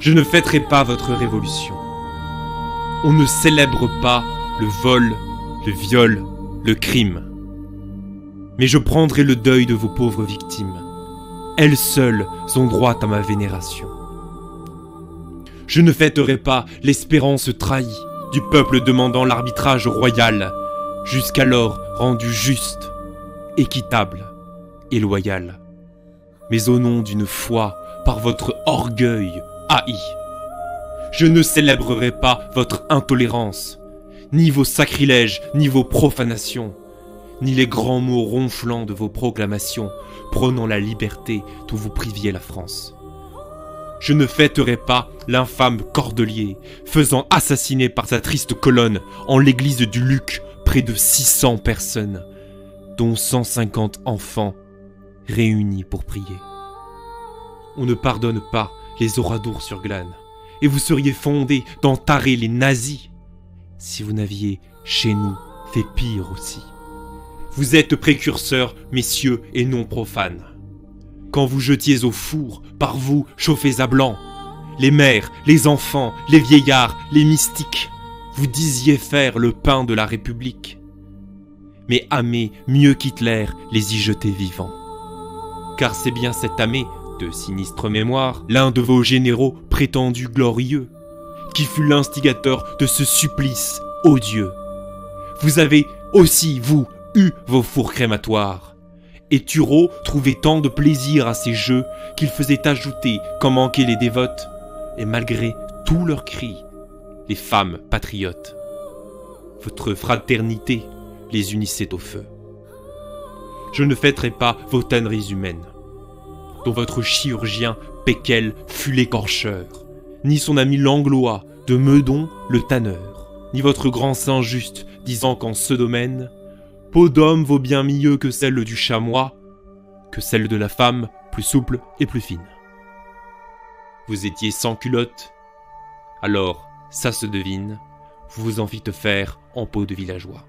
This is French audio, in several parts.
Je ne fêterai pas votre révolution. On ne célèbre pas le vol, le viol, le crime. Mais je prendrai le deuil de vos pauvres victimes. Elles seules ont droit à ma vénération. Je ne fêterai pas l'espérance trahie du peuple demandant l'arbitrage royal, jusqu'alors rendu juste, équitable et loyal. Mais au nom d'une foi par votre orgueil Je ne célébrerai pas votre intolérance, ni vos sacrilèges, ni vos profanations, ni les grands mots ronflants de vos proclamations prônant la liberté dont vous priviez la France. Je ne fêterai pas l'infâme Cordelier, faisant assassiner par sa triste colonne en l'église du Luc près de 600 personnes, dont 150 enfants réunis pour prier. On ne pardonne pas les oradours sur glane, et vous seriez fondé d'entarer les nazis si vous n'aviez chez nous fait pire aussi. Vous êtes précurseurs, messieurs, et non profanes. Quand vous jetiez au four, par vous chauffés à blanc, les mères, les enfants, les vieillards, les mystiques, vous disiez faire le pain de la République. Mais Amé, mieux qu'Hitler, les y jetait vivants. Car c'est bien cet Amé, de sinistre mémoire, l'un de vos généraux prétendus glorieux, qui fut l'instigateur de ce supplice odieux. Vous avez aussi, vous, eu vos fours crématoires. Et Tureau trouvait tant de plaisir à ces jeux qu'il faisait ajouter qu'en manquaient les dévotes, et malgré tous leurs cris, les femmes patriotes. Votre fraternité les unissait au feu. Je ne fêterai pas vos tanneries humaines, votre chirurgien Péquel fut l'écorcheur, ni son ami Langlois de Meudon le tanneur, ni votre grand saint juste disant qu'en ce domaine, peau d'homme vaut bien mieux que celle du chamois, que celle de la femme plus souple et plus fine. Vous étiez sans culotte, alors ça se devine, vous vous en fîtes faire en peau de villageois.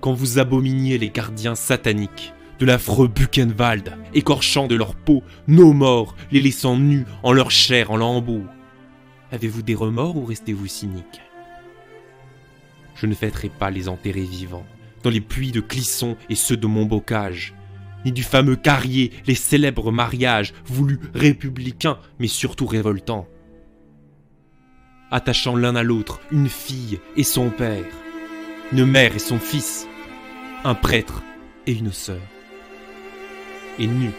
Quand vous abominiez les gardiens sataniques de l'affreux Buchenwald, écorchant de leur peau nos morts, les laissant nus en leur chair en lambeaux, avez-vous des remords ou restez-vous cynique? Je ne fêterai pas les enterrés vivants, dans les puits de Clisson et ceux de Montbocage, ni du fameux Carrier les célèbres mariages voulus républicains mais surtout révoltants. Attachant l'un à l'autre une fille et son père, une mère et son fils, un prêtre et une sœur. Et nus,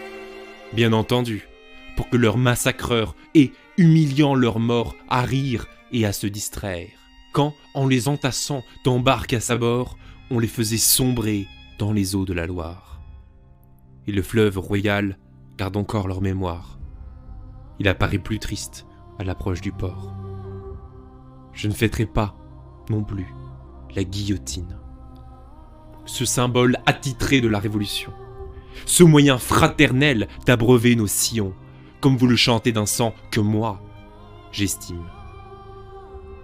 bien entendu, pour que leurs massacreurs aient, humiliant leur mort, à rire et à se distraire, quand, en les entassant d'embarque à sa bord, on les faisait sombrer dans les eaux de la Loire. Et le fleuve royal garde encore leur mémoire. Il apparaît plus triste à l'approche du port. Je ne fêterai pas, non plus, la guillotine. Ce symbole attitré de la Révolution. Ce moyen fraternel d'abreuver nos sillons, comme vous le chantez d'un sang que moi, j'estime.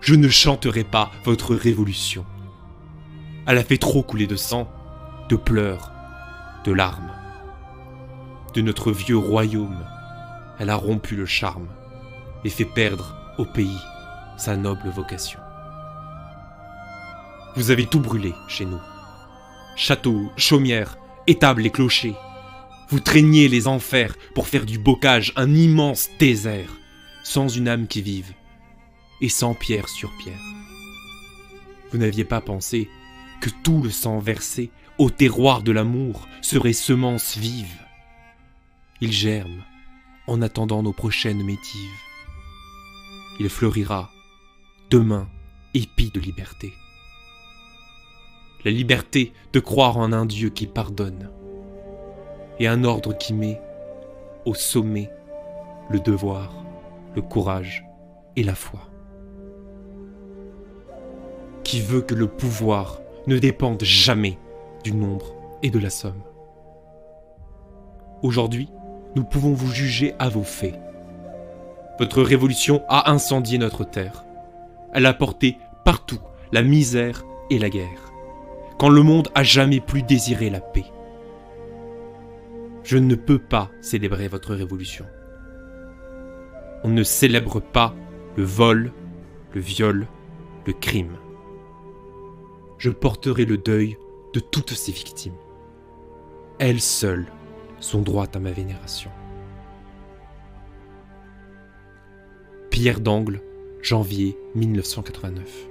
Je ne chanterai pas votre Révolution. Elle a fait trop couler de sang, de pleurs, de larmes. De notre vieux royaume, elle a rompu le charme et fait perdre au pays sa noble vocation. Vous avez tout brûlé chez nous. Châteaux, chaumières, étables et clochers. Vous traîniez les enfers pour faire du bocage un immense désert, sans une âme qui vive, et sans pierre sur pierre. Vous n'aviez pas pensé que tout le sang versé au terroir de l'amour serait semence vive. Il germe en attendant nos prochaines métives. Il fleurira demain épi de liberté. La liberté de croire en un Dieu qui pardonne et un ordre qui met au sommet le devoir, le courage et la foi. Qui veut que le pouvoir ne dépendent jamais du nombre et de la somme. Aujourd'hui, nous pouvons vous juger à vos faits. Votre révolution a incendié notre terre. Elle a porté partout la misère et la guerre, quand le monde a jamais plus désiré la paix. Je ne peux pas célébrer votre révolution. On ne célèbre pas le vol, le viol, le crime. Je porterai le deuil de toutes ces victimes. Elles seules sont droites à ma vénération. Pierre d'Angle, janvier 1989.